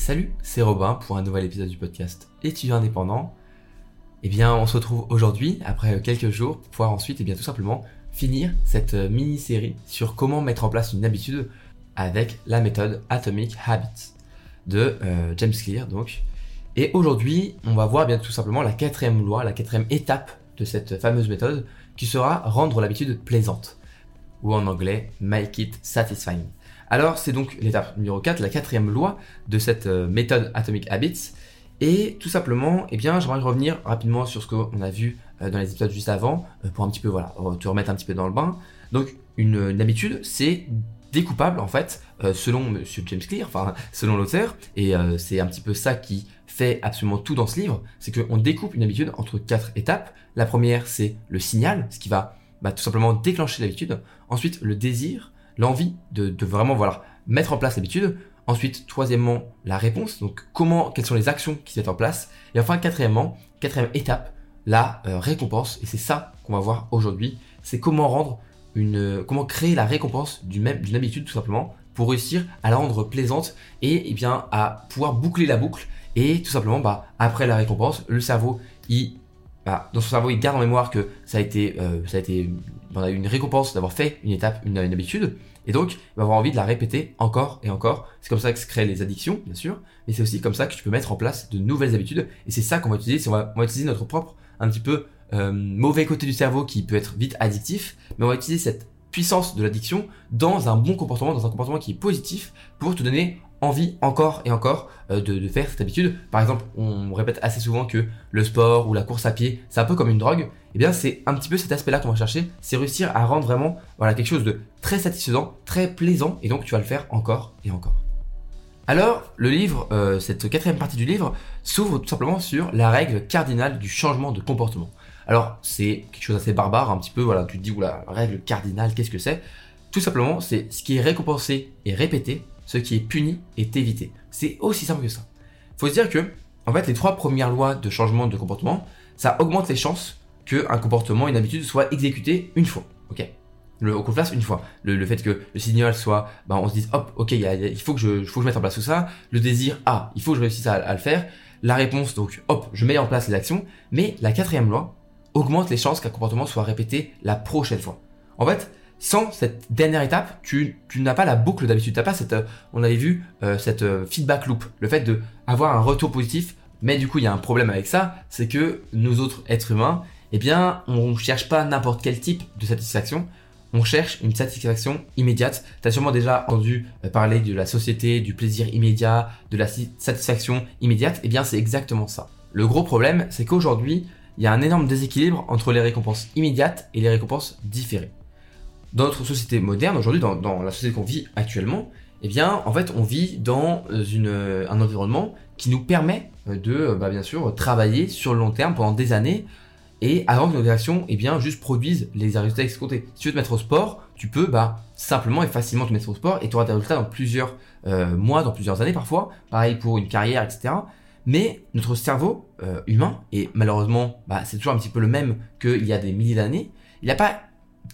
salut, c'est Robin pour un nouvel épisode du podcast Étudiant indépendant. Eh bien, on se retrouve aujourd'hui, après quelques jours, pour pouvoir ensuite, eh bien, tout simplement, finir cette euh, mini-série sur comment mettre en place une habitude avec la méthode Atomic Habits de euh, James Clear, donc. Et aujourd'hui, on va voir bien tout simplement la quatrième loi, la quatrième étape de cette fameuse méthode, qui sera rendre l'habitude plaisante, ou en anglais, make it satisfying. Alors, c'est donc l'étape numéro 4, la quatrième loi de cette euh, méthode Atomic Habits. Et tout simplement, eh bien, j'aimerais revenir rapidement sur ce qu'on a vu euh, dans les épisodes juste avant, euh, pour un petit peu, voilà, te remettre un petit peu dans le bain. Donc, une, habitude, c'est découpable en fait, selon Monsieur James Clear, enfin selon l'auteur, et c'est un petit peu ça qui fait absolument tout dans ce livre, c'est qu'on découpe une habitude entre quatre étapes. La première, c'est le signal, ce qui va bah, tout simplement déclencher l'habitude. Ensuite, le désir, l'envie de, vraiment voilà, mettre en place l'habitude. Ensuite, troisièmement, la réponse. Donc, comment, quelles sont les actions qui se mettent en place. Et enfin, quatrièmement, quatrième étape, la euh, récompense. Et c'est ça qu'on va voir aujourd'hui. C'est comment rendre une, comment créer la récompense d'une habitude tout simplement pour réussir à la rendre plaisante et, et eh bien à pouvoir boucler la boucle. Et tout simplement, bah, après la récompense, le cerveau, il bah, dans son cerveau, il garde en mémoire que ça a été, euh, ça a été, on une récompense d'avoir fait une étape, une, habitude, et donc il va avoir envie de la répéter encore et encore. C'est comme ça que se créent les addictions, bien sûr, mais c'est aussi comme ça que tu peux mettre en place de nouvelles habitudes, et c'est ça qu'on va utiliser. On va, utiliser notre propre, un petit peu euh, mauvais côté du cerveau qui peut être vite addictif, mais on va utiliser cette puissance de l'addiction dans un bon comportement, dans un comportement qui est positif pour te donner envie encore et encore euh, de, faire cette habitude. Par exemple, on répète assez souvent que le sport ou la course à pied, c'est un peu comme une drogue. Et eh bien, c'est un petit peu cet aspect-là qu'on va chercher, c'est réussir à rendre vraiment voilà quelque chose de très satisfaisant, très plaisant, et donc tu vas le faire encore et encore. Alors, le livre, euh, cette quatrième partie du livre, s'ouvre tout simplement sur la règle cardinale du changement de comportement. Alors, c'est quelque chose d'assez barbare, un petit peu, voilà, tu te dis, oula, règle cardinale, qu'est-ce que c'est? Tout simplement, c'est ce qui est récompensé et répété ce qui est puni est évité. C'est aussi simple que ça. Faut se dire que, en fait, les trois premières lois de changement de comportement, ça augmente les chances qu'un comportement, une habitude soit exécuté une fois. Ok? Le, qu'on fasse une fois. Le, fait que le signal soit, ben, on se dise, hop, ok, il faut, que je, faut que je mette en place tout ça. Le désir, ah, il faut que je réussisse à, le faire. La réponse, donc, hop, je mets en place les actions. Mais la quatrième loi augmente les chances qu'un comportement soit répété la prochaine fois. En fait, sans cette dernière étape, tu, n'as pas la boucle d'habitude. T'as pas cette, euh, on avait vu euh, cette euh, feedback loop, le fait de avoir un retour positif. Mais du coup, il y a un problème avec ça, c'est que nous autres êtres humains, eh bien, on cherche pas n'importe quel type de satisfaction. On cherche une satisfaction immédiate. Tu as sûrement déjà entendu parler de la société, du plaisir immédiat, de la satisfaction immédiate. Eh bien, c'est exactement ça. Le gros problème, c'est qu'aujourd'hui, il y a un énorme déséquilibre entre les récompenses immédiates et les récompenses différées dans notre société moderne, aujourd'hui, dans, la société qu'on vit actuellement, eh bien, en fait, on vit dans une, un environnement qui nous permet de, bah, bien sûr, travailler sur le long terme pendant des années et avant que nos actions, eh bien, juste produisent les résultats escomptés. Si tu veux te mettre au sport, tu peux, bah, simplement et facilement te mettre au sport et tu auras des résultats dans plusieurs euh, mois, dans plusieurs années parfois. Pareil pour une carrière, etc. Mais notre cerveau euh, humain, et malheureusement, bah, c'est toujours un petit peu le même qu'il y a des milliers d'années, il n'a pas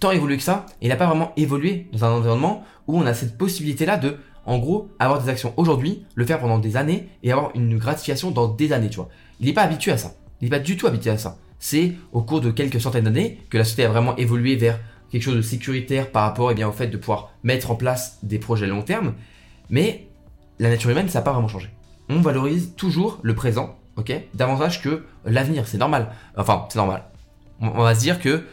tant évolué que ça, et il n'a pas vraiment évolué dans un environnement où on a cette possibilité-là de, en gros, avoir des actions aujourd'hui, le faire pendant des années, et avoir une gratification dans des années, tu vois. Il n'est pas habitué à ça. Il n'est pas du tout habitué à ça. C'est au cours de quelques centaines d'années que la société a vraiment évolué vers quelque chose de sécuritaire par rapport eh bien, au fait de pouvoir mettre en place des projets long terme. Mais la nature humaine, ça n'a pas vraiment changé. On valorise toujours le présent, ok? Davantage que l'avenir, c'est normal. Enfin, c'est normal. On va se dire que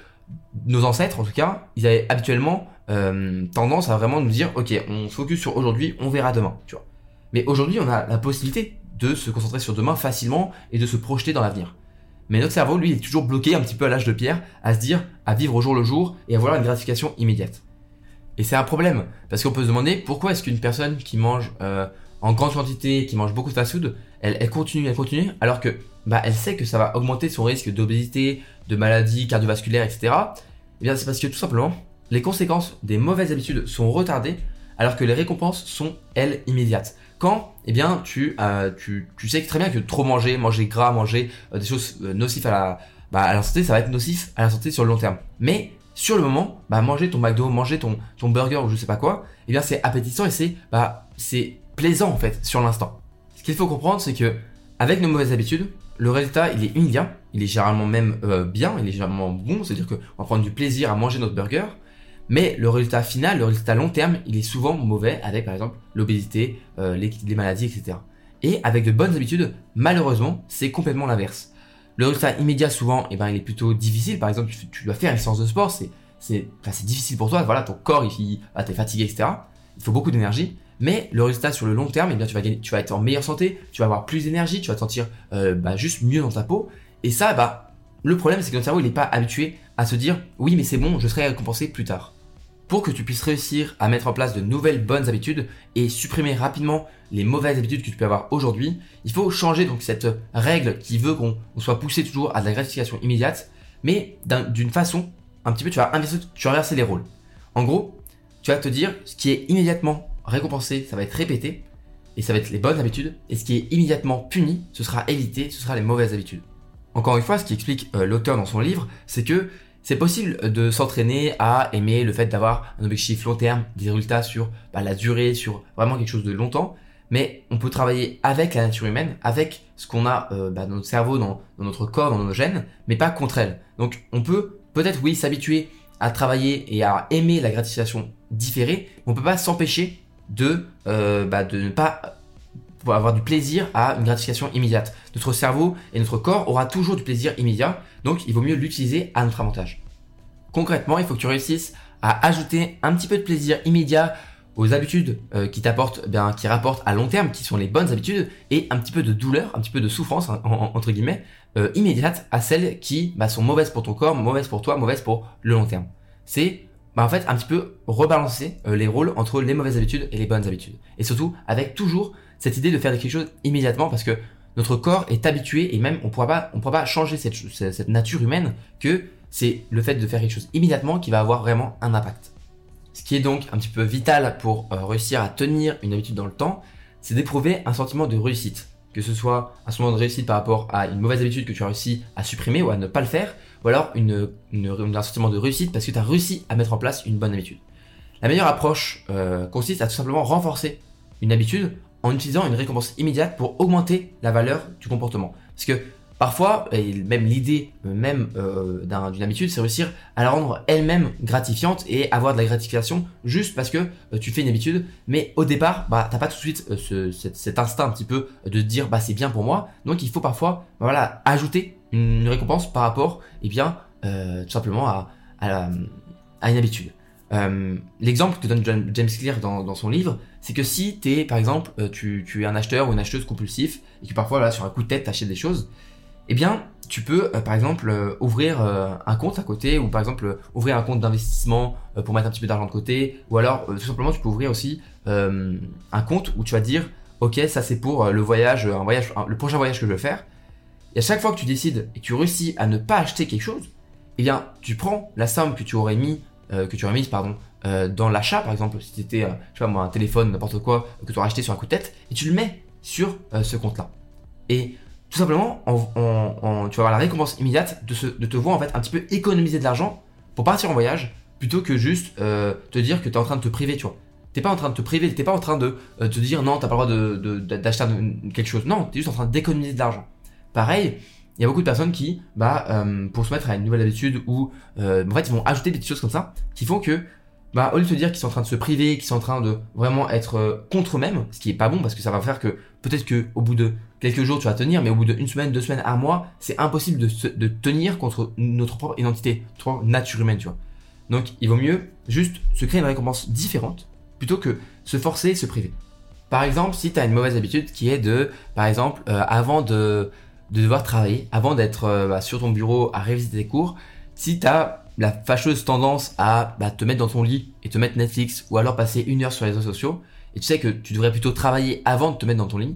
nos ancêtres, en tout cas, ils avaient habituellement euh, tendance à vraiment nous dire, ok, on se focus sur aujourd'hui, on verra demain, tu vois. Mais aujourd'hui, on a la possibilité de se concentrer sur demain facilement et de se projeter dans l'avenir. Mais notre cerveau, lui, est toujours bloqué un petit peu à l'âge de pierre, à se dire, à vivre au jour le jour et à avoir une gratification immédiate. Et c'est un problème, parce qu'on peut se demander pourquoi est-ce qu'une personne qui mange euh, en grande quantité, qui mange beaucoup de fast-food, elle, elle continue, elle continue, alors que bah, elle sait que ça va augmenter son risque d'obésité, de maladies cardiovasculaires, etc. Eh bien, c'est parce que tout simplement, les conséquences des mauvaises habitudes sont retardées, alors que les récompenses sont, elles, immédiates. Quand, eh bien, tu, euh, tu, tu sais très bien que trop manger, manger gras, manger euh, des choses euh, nocives à la, bah, à la santé, ça va être nocif à la santé sur le long terme. Mais sur le moment, bah, manger ton McDo, manger ton, ton burger ou je sais pas quoi, eh bien, c'est appétissant et c'est, bah, plaisant en fait sur l'instant. Ce qu'il faut comprendre, c'est que avec nos mauvaises habitudes, le résultat, il est immédiat, il est généralement même euh, bien, il est généralement bon, c'est-à-dire qu'on va prendre du plaisir à manger notre burger, mais le résultat final, le résultat long terme, il est souvent mauvais avec par exemple l'obésité, euh, les, maladies, etc. Et avec de bonnes habitudes, malheureusement, c'est complètement l'inverse. Le résultat immédiat, souvent, eh ben, il est plutôt difficile. Par exemple, tu, dois faire une séance de sport, c'est, c'est, difficile pour toi. Voilà, ton corps, il, ah, t'es fatigué, etc. Il faut beaucoup d'énergie. Mais le résultat sur le long terme, eh bien, tu vas être en meilleure santé, tu vas avoir plus d'énergie, tu vas te sentir euh, bah, juste mieux dans ta peau. Et ça, bah, le problème, c'est que notre cerveau, il n'est pas habitué à se dire, oui, mais c'est bon, je serai récompensé plus tard. Pour que tu puisses réussir à mettre en place de nouvelles bonnes habitudes et supprimer rapidement les mauvaises habitudes que tu peux avoir aujourd'hui, il faut changer donc cette règle qui veut qu'on soit poussé toujours à de la gratification immédiate, mais d'une façon un petit peu, tu vas inverser les rôles. En gros, tu vas te dire ce qui est immédiatement récompensé, ça va être répété, et ça va être les bonnes habitudes, et ce qui est immédiatement puni, ce sera évité, ce sera les mauvaises habitudes. Encore une fois, ce qui explique euh, l'auteur dans son livre, c'est que c'est possible de s'entraîner à aimer le fait d'avoir un objectif long terme, des résultats sur bah, la durée, sur vraiment quelque chose de longtemps, mais on peut travailler avec la nature humaine, avec ce qu'on a euh, bah, dans notre cerveau, dans, notre corps, dans nos gènes, mais pas contre elle. Donc on peut peut-être oui s'habituer à travailler et à aimer la gratification différée, mais on peut pas s'empêcher de, euh, bah, de ne pas avoir du plaisir à une gratification immédiate. Notre cerveau et notre corps aura toujours du plaisir immédiat, donc il vaut mieux l'utiliser à notre avantage. Concrètement, il faut que tu réussisses à ajouter un petit peu de plaisir immédiat aux habitudes euh, qui t'apportent, eh bien, qui rapportent à long terme, qui sont les bonnes habitudes, et un petit peu de douleur, un petit peu de souffrance entre guillemets euh, immédiate à celles qui bah, sont mauvaises pour ton corps, mauvaises pour toi, mauvaises pour le long terme. C'est bah, en fait un petit peu rebalancer euh, les rôles entre les mauvaises habitudes et les bonnes habitudes. Et surtout avec toujours cette idée de faire quelque chose immédiatement parce que notre corps est habitué et même on pourra pas on pourra pas changer cette, cette nature humaine que c'est le fait de faire quelque chose immédiatement qui va avoir vraiment un impact. Ce qui est donc un petit peu vital pour euh, réussir à tenir une habitude dans le temps, c'est d'éprouver un sentiment de réussite. Que ce soit un sentiment de réussite par rapport à une mauvaise habitude que tu as réussi à supprimer ou à ne pas le faire, ou alors une, un sentiment de réussite parce que tu as réussi à mettre en place une bonne habitude. La meilleure approche euh, consiste à tout simplement renforcer une habitude en utilisant une récompense immédiate pour augmenter la valeur du comportement. Parfois, même l'idée même euh, d'une habitude, c'est réussir à la rendre elle-même gratifiante et avoir de la gratification juste parce que euh, tu fais une habitude. Mais au départ, bah t'as pas tout de suite ce, cet, instinct un petit peu de dire bah c'est bien pour moi. Donc il faut parfois bah, voilà ajouter une récompense par rapport, eh bien, euh, tout simplement à, une habitude. Euh, l'exemple que donne James Clear dans, son livre, c'est que si es, par exemple, euh, tu, tu, es un acheteur ou une acheteuse compulsif et que parfois, là, sur un coup de tête, t'achètes des choses, eh bien, tu peux, euh, par exemple, euh, ouvrir un compte à côté ou par exemple ouvrir un compte d'investissement pour mettre un petit peu d'argent de côté ou alors tout simplement, tu peux ouvrir aussi un compte où tu vas dire, ok, ça c'est pour le voyage, un voyage, le prochain voyage que je veux faire. Et à chaque fois que tu décides et que tu réussis à ne pas acheter quelque chose, eh bien, tu prends la somme que tu aurais mis, euh, que tu aurais mise, pardon, euh, dans l'achat, par exemple, si c'était, euh, je sais pas moi, un téléphone, n'importe quoi, que tu aurais acheté sur un coup de tête, et tu le mets sur ce compte-là. Et tout simplement, en, tu vas avoir la récompense immédiate de, te voir en fait un petit peu économiser de l'argent pour partir en voyage, plutôt que juste te dire que tu es en train de te priver, tu vois. T'es pas en train de te priver, t'es pas en train de te dire non, t'as pas le droit d'acheter quelque chose. Non, t'es juste en train d'économiser de l'argent. Pareil, il y a beaucoup de personnes qui, bah, euh, pour se mettre à une nouvelle habitude ou, euh, en fait, ils vont ajouter des petites choses comme ça qui font que, bah, au lieu de se dire qu'ils sont en train de se priver, qu'ils sont en train de vraiment être euh, contre eux-mêmes, ce qui est pas bon parce que ça va faire que peut-être que au bout de quelques jours tu vas tenir, mais au bout d'une semaine, deux semaines, un mois, c'est impossible de, tenir contre notre propre identité, notre propre nature humaine, tu vois. Donc, il vaut mieux juste se créer une récompense différente plutôt que se forcer, se priver. Par exemple, si tu as une mauvaise habitude qui est de, par exemple, avant de de devoir travailler avant d'être euh, bah, sur ton bureau à réviser tes cours, si tu as la fâcheuse tendance à bah, te mettre dans ton lit et te mettre Netflix ou alors passer une heure sur les réseaux sociaux, et tu sais que tu devrais plutôt travailler avant de te mettre dans ton lit,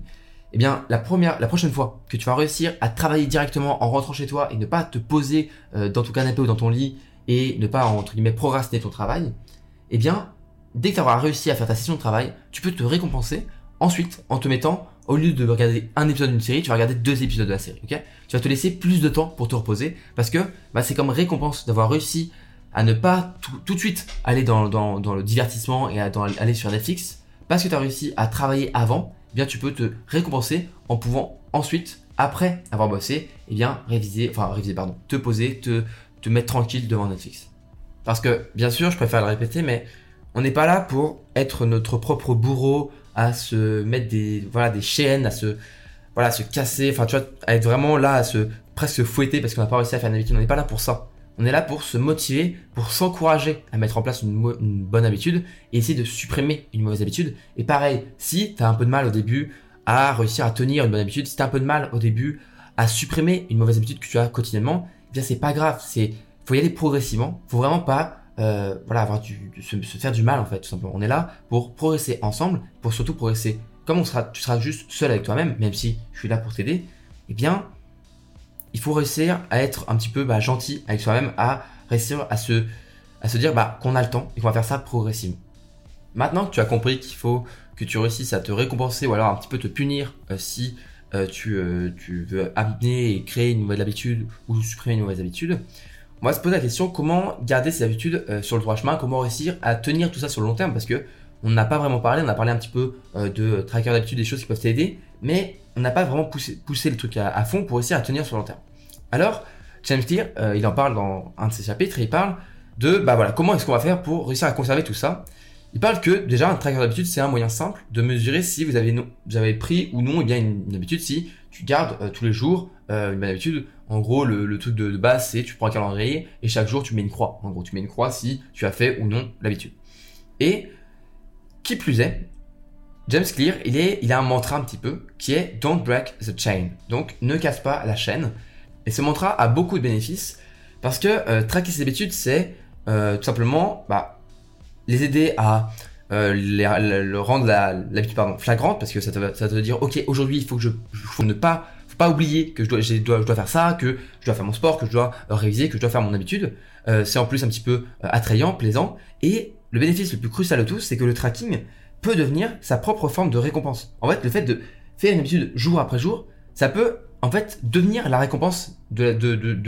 eh bien la première, la prochaine fois que tu vas réussir à travailler directement en rentrant chez toi et ne pas te poser euh, dans ton canapé ou dans ton lit et ne pas entre guillemets procrastiner ton travail, eh bien dès que tu auras réussi à faire ta session de travail, tu peux te récompenser ensuite en te mettant au lieu de regarder un épisode d'une série, tu vas regarder deux épisodes de la série, ok? Tu vas te laisser plus de temps pour te reposer parce que bah, c'est comme récompense d'avoir réussi à ne pas tout, de suite aller dans, le divertissement et aller sur Netflix parce que tu as réussi à travailler avant. bien tu peux te récompenser en pouvant ensuite, après avoir bossé, eh réviser, enfin réviser pardon, te poser, te, mettre tranquille devant Netflix. Parce que bien sûr, je préfère le répéter, mais on n'est pas là pour être notre propre bourreau, à se mettre des voilà des chaînes, à se voilà se casser, enfin tu vois, à être vraiment là à se presque fouetter parce qu'on n'a pas réussi à faire une habitude. On n'est pas là pour ça. On est là pour se motiver, pour s'encourager à mettre en place une, bonne habitude et essayer de supprimer une mauvaise habitude. Et pareil, si tu as un peu de mal au début à réussir à tenir une bonne habitude, si tu as un peu de mal au début à supprimer une mauvaise habitude que tu as quotidiennement, eh bien c'est pas grave, c'est faut y aller progressivement, faut vraiment pas euh, voilà avoir du, se, faire du mal en fait tout simplement. On est là pour progresser ensemble, pour surtout progresser. Comme on sera, tu seras juste seul avec toi-même, même si je suis là pour t'aider, eh bien il faut réussir à être un petit peu bah, gentil avec soi-même, à réussir à se, à se dire bah, qu'on a le temps et qu'on va faire ça progressivement. Maintenant que tu as compris qu'il faut que tu réussisses à te récompenser ou alors un petit peu te punir euh, si euh, tu, euh, tu, veux amener et créer une nouvelle habitude ou supprimer une mauvaise habitude, on va se poser la question comment garder ces habitudes sur le droit chemin, comment réussir à tenir tout ça sur le long terme? Parce que on n'a pas vraiment parlé, on a parlé un petit peu de tracker d'habitude, des choses qui peuvent t'aider, mais on n'a pas vraiment poussé, le truc à, fond pour réussir à tenir sur le long terme. Alors, James Clear, euh, il en parle dans un de ses chapitres, il parle de bah voilà, comment est-ce qu'on va faire pour réussir à conserver tout ça. Il parle que déjà un tracker d'habitude, c'est un moyen simple de mesurer si vous avez, pris ou non eh bien une, habitude, si tu gardes euh, tous les jours euh, une bonne habitude. En gros, le, truc de, base, c'est tu prends un calendrier et chaque jour tu mets une croix. En gros, tu mets une croix si tu as fait ou non l'habitude. Et qui plus est, James Clear, il, a un mantra un petit peu qui est Don't break the chain. Donc, ne casse pas la chaîne. Et ce mantra a beaucoup de bénéfices parce que euh, traquer ses habitudes, c'est euh, tout simplement bah, les aider à euh, le rendre l'habitude flagrante parce que ça te, ça te dire ok aujourd'hui il faut que je ne pas faut pas oublier que je dois, je dois, je dois faire ça que je dois faire mon sport que je dois réviser que je dois faire mon habitude c'est en plus un petit peu attrayant plaisant et le bénéfice le plus crucial de tout c'est que le tracking peut devenir sa propre forme de récompense. En fait, le fait de faire une habitude jour après jour, ça peut en fait devenir la récompense de,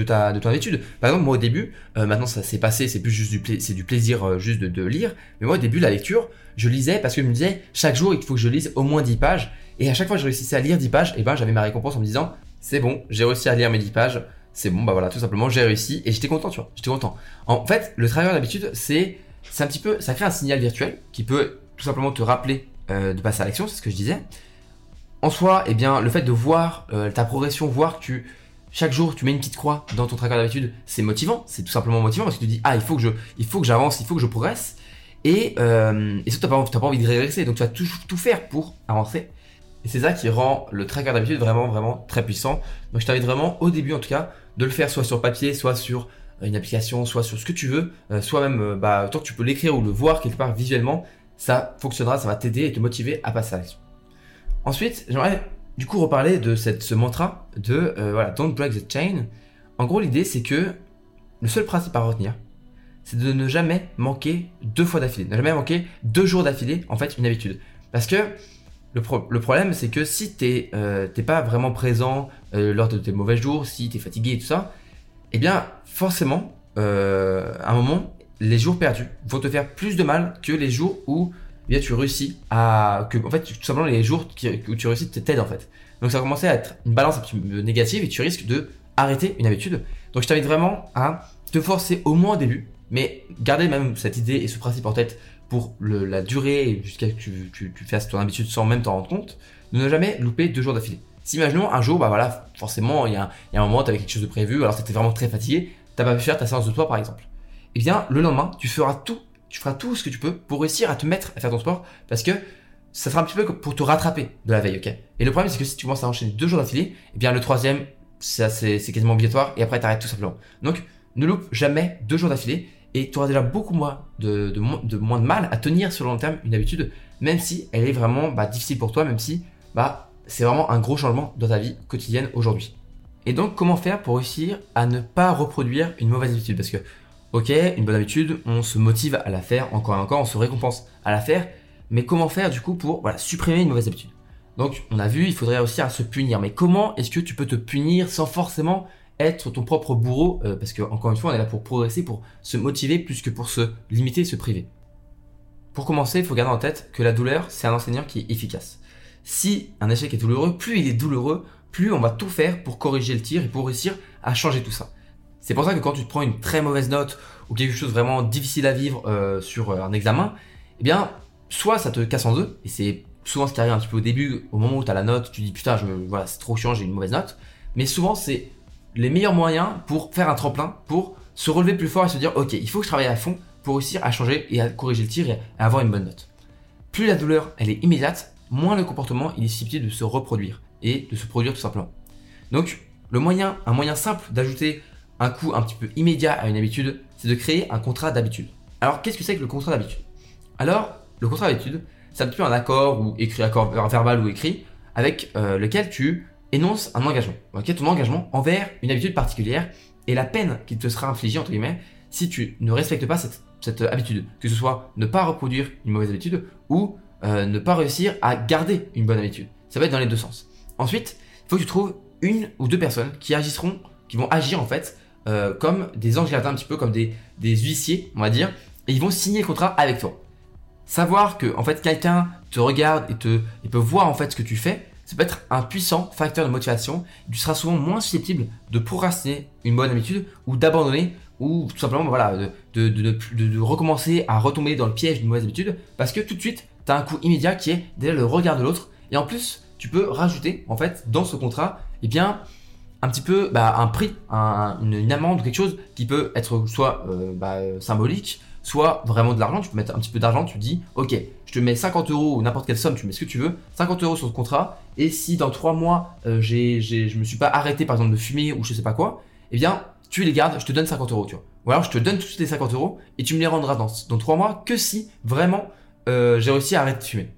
ta, de ton habitude. Par exemple, moi au début, euh, maintenant ça s'est passé, c'est plus juste du, du plaisir euh, juste de, lire, mais moi au début la lecture, je lisais parce que je me disais chaque jour il faut que je lise au moins 10 pages, et à chaque fois que je réussissais à lire 10 pages, et eh ben j'avais ma récompense en me disant c'est bon, j'ai réussi à lire mes 10 pages, c'est bon, bah voilà, tout simplement j'ai réussi, et j'étais content, tu vois, j'étais content. En fait, le travail d'habitude, c'est c'est un petit peu, ça crée un signal virtuel qui peut tout simplement te rappeler euh, de passer à l'action, c'est ce que je disais. En soi, eh bien, le fait de voir euh, ta progression, voir que tu, chaque jour tu mets une petite croix dans ton tracker d'habitude, c'est motivant, c'est tout simplement motivant parce que tu dis ah il faut que je, il faut que j'avance, il faut que je progresse et euh, et surtout t'as pas, pas envie de régresser donc tu vas tout, tout faire pour avancer et c'est ça qui rend le tracker d'habitude vraiment vraiment très puissant. Donc je t'invite vraiment au début en tout cas de le faire soit sur papier, soit sur une application, soit sur ce que tu veux, soit même bah, tant que tu peux l'écrire ou le voir quelque part visuellement, ça fonctionnera, ça va t'aider et te motiver à passer à l'action. Ensuite, j'aimerais du coup reparler de cette, ce mantra de euh, voilà, don't break the chain. En gros, l'idée c'est que le seul principe à retenir, c'est de ne jamais manquer deux fois d'affilée, ne jamais manquer deux jours d'affilée, en fait, une habitude. Parce que le, problème, c'est que si t'es euh, pas vraiment présent euh, lors de tes mauvais jours, si t'es fatigué et tout ça, eh bien, forcément, euh, à un moment, les jours perdus vont te faire plus de mal que les jours où eh bien, tu réussis à. Que, en fait, tout simplement, les jours où tu réussis t'aident en fait. Donc ça va commencer à être une balance un petit peu négative et tu risques de arrêter une habitude. Donc je t'invite vraiment à te forcer au moins au début, mais garder même cette idée et ce principe en tête pour la durée jusqu'à ce que tu, tu, tu, fasses ton habitude sans même t'en rendre compte, de ne jamais louper deux jours d'affilée. Si imaginons un jour, bah voilà, forcément, il y a, un moment, tu avais quelque chose de prévu, alors tu étais vraiment très fatigué, t'as pas pu faire ta séance de toi par exemple eh bien, le lendemain, tu feras tout, tu feras tout ce que tu peux pour réussir à te mettre à faire ton sport parce que ça sera un petit peu pour te rattraper de la veille, ok? Et le problème, c'est que si tu commences à enchaîner deux jours d'affilée, eh bien, le troisième, c'est quasiment obligatoire et après, t'arrêtes tout simplement. Donc, ne loupe jamais deux jours d'affilée et tu auras déjà beaucoup moins de, de, moins de mal à tenir sur le long terme une habitude, même si elle est vraiment bah, difficile pour toi, même si bah, c'est vraiment un gros changement dans ta vie quotidienne aujourd'hui. Et donc, comment faire pour réussir à ne pas reproduire une mauvaise habitude? Parce que Ok, une bonne habitude, on se motive à la faire encore et encore, on se récompense à la faire, mais comment faire du coup pour supprimer une mauvaise habitude? Donc on a vu, il faudrait aussi à se punir, mais comment est-ce que tu peux te punir sans forcément être ton propre bourreau euh, Parce que encore une fois, on est là pour progresser, pour se motiver plus que pour se limiter, se priver. Pour commencer, il faut garder en tête que la douleur, c'est un enseignant qui est efficace. Si un échec est douloureux, plus il est douloureux, plus on va tout faire pour corriger le tir et pour réussir à changer tout ça. C'est pour ça que quand tu te prends une très mauvaise note ou quelque chose vraiment difficile à vivre euh, sur euh, un examen, eh bien, soit ça te casse en deux, et c'est souvent ce qui arrive un petit peu au début, au moment où tu as la note, tu dis putain, je voilà, c'est trop chiant, j'ai une mauvaise note, mais souvent c'est les meilleurs moyens pour faire un tremplin, pour se relever plus fort et se dire ok, il faut que je travaille à fond pour réussir à changer et à corriger le tir et à avoir une bonne note. Plus la douleur elle est immédiate, moins le comportement il est susceptible de se reproduire et de se produire tout simplement. Donc le moyen, un moyen simple d'ajouter un coup un petit peu immédiat à une habitude, c'est de créer un contrat d'habitude. Alors qu'est-ce que c'est que le contrat d'habitude? Alors le contrat d'habitude, c'est un petit peu un accord ou écrit, accord verbal ou écrit, avec euh, lequel tu énonces un engagement. Ok, ton engagement envers une habitude particulière et la peine qui te sera infligée entre guillemets si tu ne respectes pas cette habitude, que ce soit ne pas reproduire une mauvaise habitude ou euh, ne pas réussir à garder une bonne habitude. Ça va être dans les deux sens. Ensuite, il faut que tu trouves une ou deux personnes qui agiront, qui vont agir en fait euh, comme des anges gardiens, un petit peu comme des, huissiers, on va dire, et ils vont signer le contrat avec toi. Savoir que en fait quelqu'un te regarde et te peut voir en fait ce que tu fais, ça peut être un puissant facteur de motivation. Tu seras souvent moins susceptible de procrastiner une bonne habitude ou d'abandonner ou tout simplement voilà de, de, recommencer à retomber dans le piège d'une mauvaise habitude parce que tout de suite tu un coup immédiat qui est déjà le regard de l'autre et en plus tu peux rajouter en fait dans ce contrat eh bien un petit peu bah, un prix, une, amende ou quelque chose qui peut être soit euh, bah, symbolique, soit vraiment de l'argent. Tu peux mettre un petit peu d'argent, tu dis, ok, je te mets 50 euros ou n'importe quelle somme, tu mets ce que tu veux, 50 euros sur ce contrat, et si dans 3 mois, euh, j'ai, je me suis pas arrêté par exemple de fumer ou je sais pas quoi, eh bien, tu les gardes, je te donne 50 euros, tu vois. Ou alors je te donne tous les 50 euros et tu me les rendras dans, dans 3 mois que si vraiment euh, j'ai réussi à arrêter de fumer.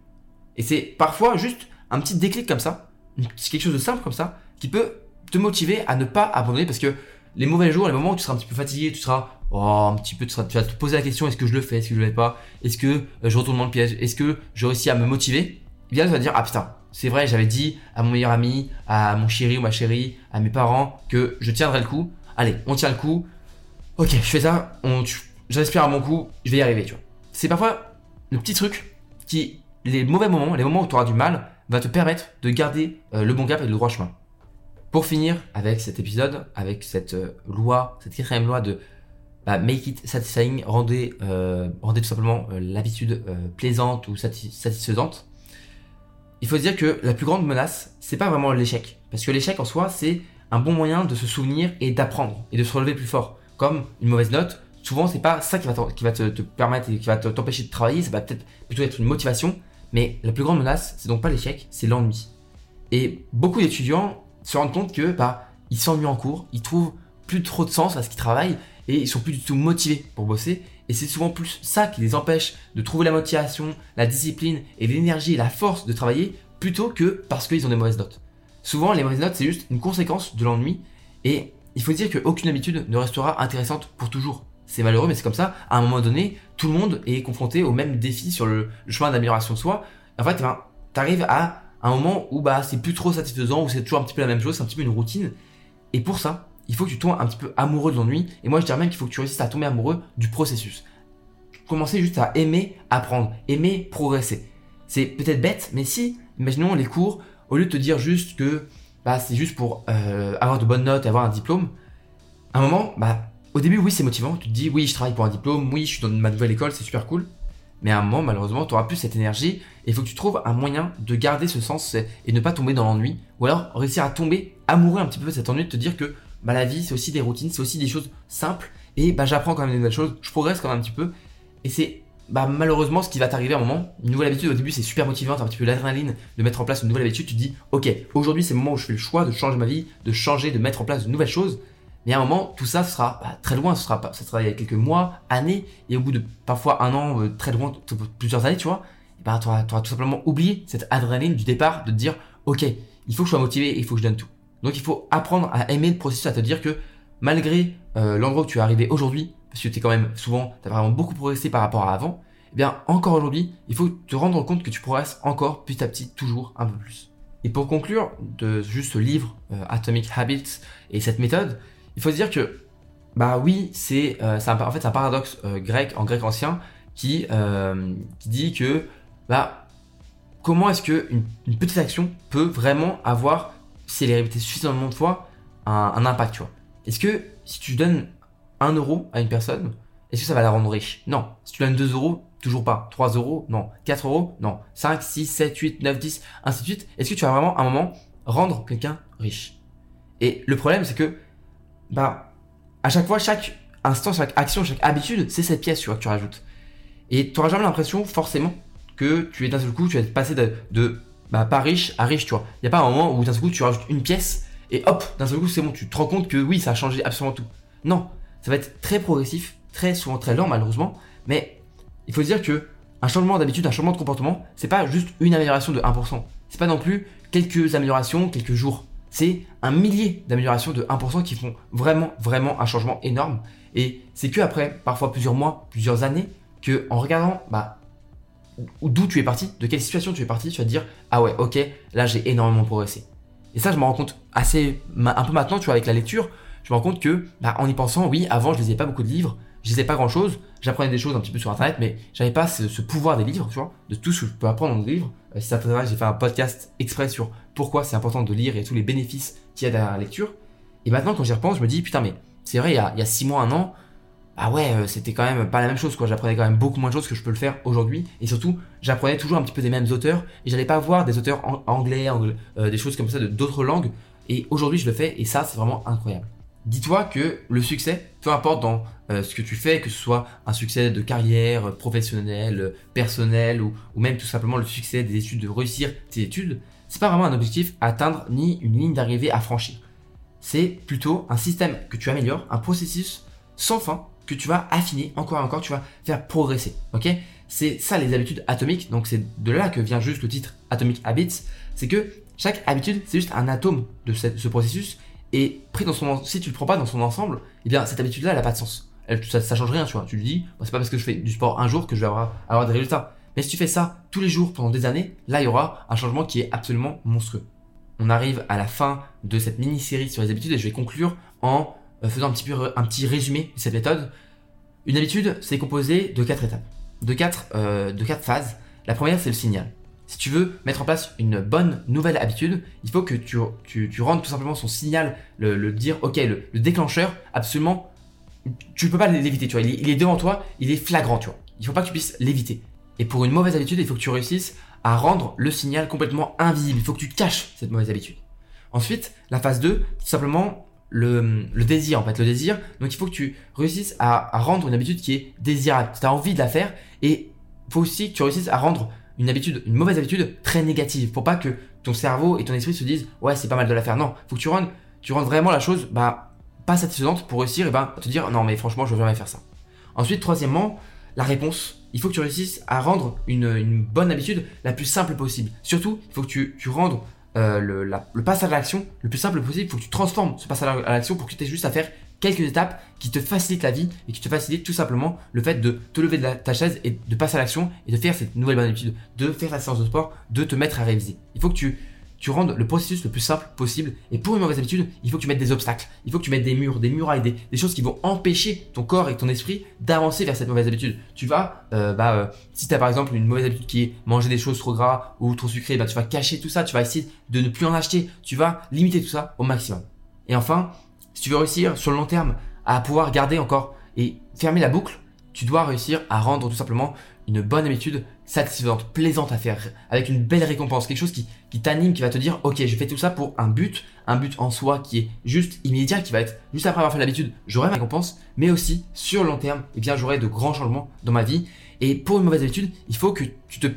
Et c'est parfois juste un petit déclic comme ça, quelque chose de simple comme ça, qui peut te motiver à ne pas abandonner parce que les mauvais jours, les moments où tu seras un petit peu fatigué, tu seras oh, un petit peu, tu, vas te poser la question est-ce que je le fais, est-ce que je le fais pas, est-ce que euh, je retourne dans le piège, est-ce que je réussis à me motiver eh Bien, tu vas dire ah putain, c'est vrai, j'avais dit à mon meilleur ami, à mon chéri ou ma chérie, à mes parents que je tiendrais le coup. Allez, on tient le coup. Ok, je fais ça, on, j'inspire à mon coup, je vais y arriver, tu vois. C'est parfois le petit truc qui, les mauvais moments, les moments où tu auras du mal, va te permettre de garder euh, le bon cap et le droit chemin. Pour finir avec cet épisode, avec cette euh, loi, cette quatrième loi de bah, make it satisfying, rendez, euh, rendez tout simplement l'habitude plaisante ou satisfaisante. Il faut dire que la plus grande menace, c'est pas vraiment l'échec, parce que l'échec en soi, c'est un bon moyen de se souvenir et d'apprendre et de se relever plus fort. Comme une mauvaise note, souvent c'est pas ça qui va, te, permettre et qui va t'empêcher de travailler, ça va peut-être plutôt être une motivation, mais la plus grande menace, c'est donc pas l'échec, c'est l'ennui. Et beaucoup d'étudiants se rendent compte que bah, ils s'ennuient en cours, ils trouvent plus trop de sens à ce qu'ils travaillent et ils sont plus du tout motivés pour bosser. Et c'est souvent plus ça qui les empêche de trouver la motivation, la discipline et l'énergie et la force de travailler plutôt que parce qu'ils ont des mauvaises notes. Souvent, les mauvaises notes, c'est juste une conséquence de l'ennui et il faut dire qu'aucune habitude ne restera intéressante pour toujours. C'est malheureux, mais c'est comme ça. À un moment donné, tout le monde est confronté au même défi sur le, chemin d'amélioration de soi. En fait, ben, tu arrives à un moment où bah c'est plus trop satisfaisant, où c'est toujours un petit peu la même chose, c'est un petit peu une routine. Et pour ça, il faut que tu tombes un petit peu amoureux de l'ennui. Et moi, je dirais même qu'il faut que tu réussisses à tomber amoureux du processus. Commencer juste à aimer apprendre, aimer progresser. C'est peut-être bête, mais si, imaginons les cours, au lieu de te dire juste que bah, c'est juste pour euh, avoir de bonnes notes et avoir un diplôme, à un moment, bah, au début, oui, c'est motivant. Tu te dis, oui, je travaille pour un diplôme, oui, je suis dans ma nouvelle école, c'est super cool. Mais à un moment, malheureusement, tu n'auras plus cette énergie et il faut que tu trouves un moyen de garder ce sens et ne pas tomber dans l'ennui. Ou alors réussir à tomber amoureux un petit peu de cet ennui, de te dire que bah, la vie, c'est aussi des routines, c'est aussi des choses simples et bah, j'apprends quand même des nouvelles choses, je progresse quand même un petit peu. Et c'est bah, malheureusement ce qui va t'arriver à un moment. Une nouvelle habitude, au début, c'est super motivant, t'as un petit peu l'adrénaline de mettre en place une nouvelle habitude. Tu te dis, ok, aujourd'hui, c'est le moment où je fais le choix de changer ma vie, de changer, de mettre en place de nouvelles choses. Mais à un moment, tout ça sera bah, très loin, ce sera, ça sera il y a quelques mois, années, et au bout de parfois un an, euh, très loin, plusieurs années, tu vois, bah, tu auras, tout simplement oublié cette adrénaline du départ de te dire, ok, il faut que je sois motivé il faut que je donne tout. Donc il faut apprendre à aimer le processus, à te dire que malgré euh, l'endroit où tu es arrivé aujourd'hui, parce que tu es quand même souvent, tu as vraiment beaucoup progressé par rapport à avant, eh bien encore aujourd'hui, il faut te rendre compte que tu progresses encore petit à petit, toujours un peu plus. Et pour conclure de juste ce livre euh, Atomic Habits et cette méthode, il faut se dire que, bah oui, c'est euh, en fait un paradoxe euh, grec, en grec ancien, qui, euh, qui dit que, bah, comment est-ce que une, petite action peut vraiment avoir, si elle est répétée suffisamment de fois, un, impact, tu vois? Est-ce que si tu donnes 1 euro à une personne, est-ce que ça va la rendre riche? Non. Si tu donnes 2 euros, toujours pas. 3 euros Non. 4 euros Non. 5, 6, 7, 8, 9, 10, ainsi de suite. Est-ce que tu vas vraiment, à un moment, rendre quelqu'un riche? Et le problème, c'est que, bah, à chaque fois, chaque instant, chaque action, chaque habitude, c'est cette pièce, tu vois, que tu rajoutes. Et tu n'auras jamais l'impression, forcément, que tu es d'un seul coup, tu vas passer de, de bah, pas riche à riche, tu vois. Il n'y a pas un moment où d'un seul coup, tu rajoutes une pièce et hop, d'un seul coup, c'est bon, tu te rends compte que oui, ça a changé absolument tout. Non, ça va être très progressif, très souvent très lent, malheureusement, mais il faut dire que un changement d'habitude, un changement de comportement, c'est pas juste une amélioration de 1%. C'est pas non plus quelques améliorations, quelques jours. C'est un millier d'améliorations de 1% qui font vraiment, vraiment un changement énorme. Et c'est que après, parfois plusieurs mois, plusieurs années, que en regardant bah, d'où tu es parti, de quelle situation tu es parti, tu vas te dire ah ouais, ok, là j'ai énormément progressé. Et ça, je me rends compte assez un peu maintenant, tu vois, avec la lecture, je me rends compte que bah, en y pensant, oui, avant je lisais pas beaucoup de livres, je lisais pas grand chose, j'apprenais des choses un petit peu sur internet, mais j'avais pas ce, pouvoir des livres, tu vois, de tout ce que je peux apprendre dans des livres. Euh, si ça t'intéresse, j'ai fait un podcast exprès sur pourquoi c'est important de lire et tous les bénéfices qu'il y a derrière la lecture. Et maintenant, quand j'y repense, je me dis putain, mais c'est vrai, il y a, il y a six mois, un an, ah ouais, euh, c'était quand même pas la même chose, quoi. J'apprenais quand même beaucoup moins de choses que je peux le faire aujourd'hui. Et surtout, j'apprenais toujours un petit peu des mêmes auteurs. Et j'allais pas voir des auteurs anglais, euh, des choses comme ça d'autres langues. Et aujourd'hui, je le fais. Et ça, c'est vraiment incroyable. Dis-toi que le succès, peu importe dans euh, ce que tu fais, que ce soit un succès de carrière, professionnelle, personnel, ou, même tout simplement le succès des études, de réussir tes études, c'est pas vraiment un objectif à atteindre ni une ligne d'arrivée à franchir. C'est plutôt un système que tu améliores, un processus sans fin que tu vas affiner encore et encore, tu vas faire progresser. Ok? C'est ça les habitudes atomiques. Donc c'est de là que vient juste le titre Atomic Habits. C'est que chaque habitude, c'est juste un atome de ce, processus. Et pris dans son, si tu le prends pas dans son ensemble, eh bien cette habitude-là, elle n'a pas de sens. Ça, ça change rien, tu vois. Tu lui dis, c'est pas parce que je fais du sport un jour que je vais avoir, avoir des résultats. Mais si tu fais ça tous les jours pendant des années, là il y aura un changement qui est absolument monstrueux. On arrive à la fin de cette mini-série sur les habitudes et je vais conclure en euh, faisant un petit, peu, un petit résumé de cette méthode. Une habitude, c'est composé de quatre étapes, de quatre, euh, de quatre phases. La première, c'est le signal. Si tu veux mettre en place une bonne nouvelle habitude, il faut que tu, tu rendes tout simplement son signal, le, dire, ok, le, déclencheur, absolument, tu peux pas l'éviter, tu vois, il est, devant toi, il est flagrant, tu vois. Il faut pas que tu puisses l'éviter. Et pour une mauvaise habitude, il faut que tu réussisses à rendre le signal complètement invisible. Il faut que tu caches cette mauvaise habitude. Ensuite, la phase 2, tout simplement, le, désir en fait, le désir. Donc il faut que tu réussisses à, rendre une habitude qui est désirable. Tu as envie de la faire et faut aussi que tu réussisses à rendre une habitude, une mauvaise habitude très négative pour pas que ton cerveau et ton esprit se disent ouais c'est pas mal de la faire. Non, faut que tu rendes, tu rendes vraiment la chose bah pas satisfaisante pour réussir et ben te dire non mais franchement je veux jamais faire ça. Ensuite troisièmement la réponse. Il faut que tu réussisses à rendre une, bonne habitude la plus simple possible. Surtout il faut que tu, tu rendes euh, le, le, passage à l'action le plus simple possible. Il faut que tu transformes ce passage à l'action pour que tu aies juste à faire quelques étapes qui te facilitent la vie et qui te facilitent tout simplement le fait de te lever de ta chaise et de passer à l'action et de faire cette nouvelle bonne habitude, de faire ta séance de sport, de te mettre à réviser. Il faut que tu tu rendes le processus le plus simple possible. Et pour une mauvaise habitude, il faut que tu mettes des obstacles. Il faut que tu mettes des murs, des murailles, des, choses qui vont empêcher ton corps et ton esprit d'avancer vers cette mauvaise habitude. Tu vas, euh, bah, euh, si tu as par exemple une mauvaise habitude qui est manger des choses trop gras ou trop sucrées, bah, tu vas cacher tout ça. Tu vas essayer de ne plus en acheter. Tu vas limiter tout ça au maximum. Et enfin, si tu veux réussir sur le long terme à pouvoir garder encore et fermer la boucle, tu dois réussir à rendre tout simplement une bonne habitude satisfaisante, plaisante à faire, avec une belle récompense, quelque chose qui, t'anime, qui va te dire, ok, je fais tout ça pour un but, un but en soi qui est juste immédiat, qui va être juste après avoir fait l'habitude, j'aurai ma récompense, mais aussi sur long terme, eh bien j'aurai de grands changements dans ma vie. Et pour une mauvaise habitude, il faut que tu te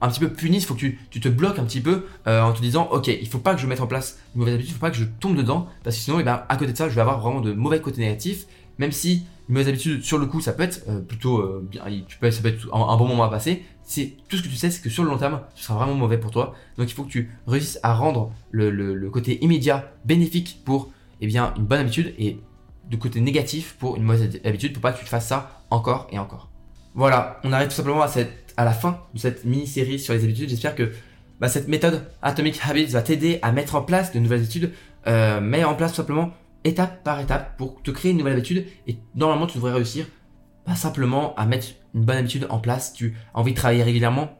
un petit peu punisses, il faut que tu, tu, te bloques un petit peu euh, en te disant, ok, il faut pas que je mette en place une mauvaise habitude, il faut pas que je tombe dedans, parce que sinon, eh bien, à côté de ça, je vais avoir vraiment de mauvais côtés négatifs, même si une mauvaise habitude sur le coup, ça peut être euh, plutôt euh, bien, ça peut être un, bon moment à passer, c'est tout ce que tu sais, c'est que sur le long terme, ce sera vraiment mauvais pour toi. Donc il faut que tu réussisses à rendre le, côté immédiat bénéfique pour eh bien, une bonne habitude et du côté négatif pour une mauvaise habitude pour pas que tu te fasses ça encore et encore. Voilà, on arrive tout simplement à, la fin de cette mini-série sur les habitudes. J'espère que bah, cette méthode Atomic Habits va t'aider à mettre en place de nouvelles habitudes. Euh, mets en place tout simplement étape par étape pour te créer une nouvelle habitude et normalement tu devrais réussir pas simplement à mettre une bonne habitude en place, tu as envie de travailler régulièrement,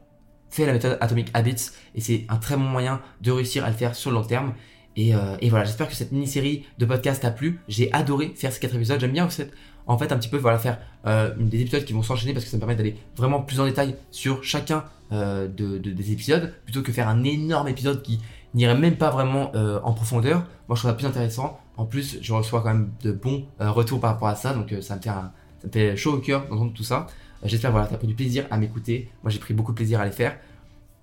fais la méthode Atomic Habits et c'est un très bon moyen de réussir à le faire sur le long terme. Et, euh, voilà, j'espère que cette mini-série de podcast t'a plu. J'ai adoré faire ces quatre épisodes. J'aime bien en fait un petit peu faire euh, des épisodes qui vont s'enchaîner parce que ça me permet d'aller vraiment plus en détail sur chacun euh, de, de- des épisodes plutôt que faire un énorme épisode qui n'irait même pas vraiment en profondeur. Moi, je trouve ça plus intéressant. En plus, je reçois quand même de bons euh, retours par rapport à ça, donc euh, ça me fait ça me fait chaud au cœur d'entendre tout ça. Euh, J'espère voilà, t'as pris du plaisir à m'écouter. Moi, j'ai pris beaucoup de plaisir à les faire.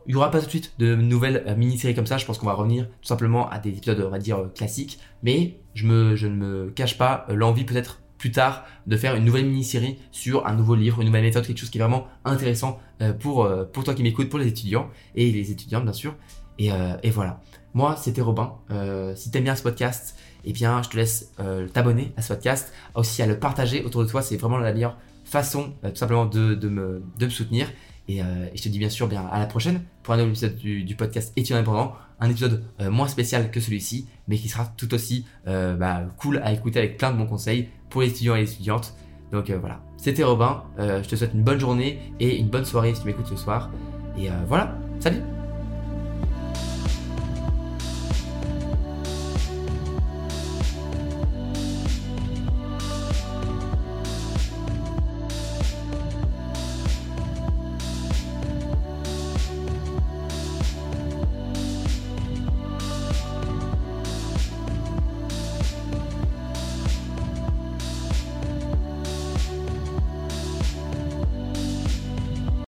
Il n'y aura pas tout de suite de nouvelles mini-séries comme ça. Je pense qu'on va revenir tout simplement à des épisodes, on va dire, classiques. Mais je, ne me cache pas l'envie peut-être plus tard de faire une nouvelle mini-série sur un nouveau livre, une nouvelle méthode, quelque chose qui est vraiment intéressant pour, toi qui m'écoutes, pour les étudiants et les étudiantes bien sûr. Et, et voilà. Moi, c'était Robin. Euh, si t'aimes bien ce podcast, eh bien, je te laisse euh, t'abonner à ce podcast, aussi à le partager autour de toi. C'est vraiment la meilleure façon, euh, tout simplement, de, me, soutenir. Et, euh, et je te dis bien sûr à la prochaine pour un nouvel épisode du, podcast étudiant indépendant. Un épisode moins spécial que celui-ci, mais qui sera tout aussi bah, cool à écouter avec plein de bons conseils pour les étudiants et les étudiantes. Donc voilà, c'était Robin. Je te souhaite une bonne journée et une bonne soirée si tu m'écoutes ce soir. Et voilà, salut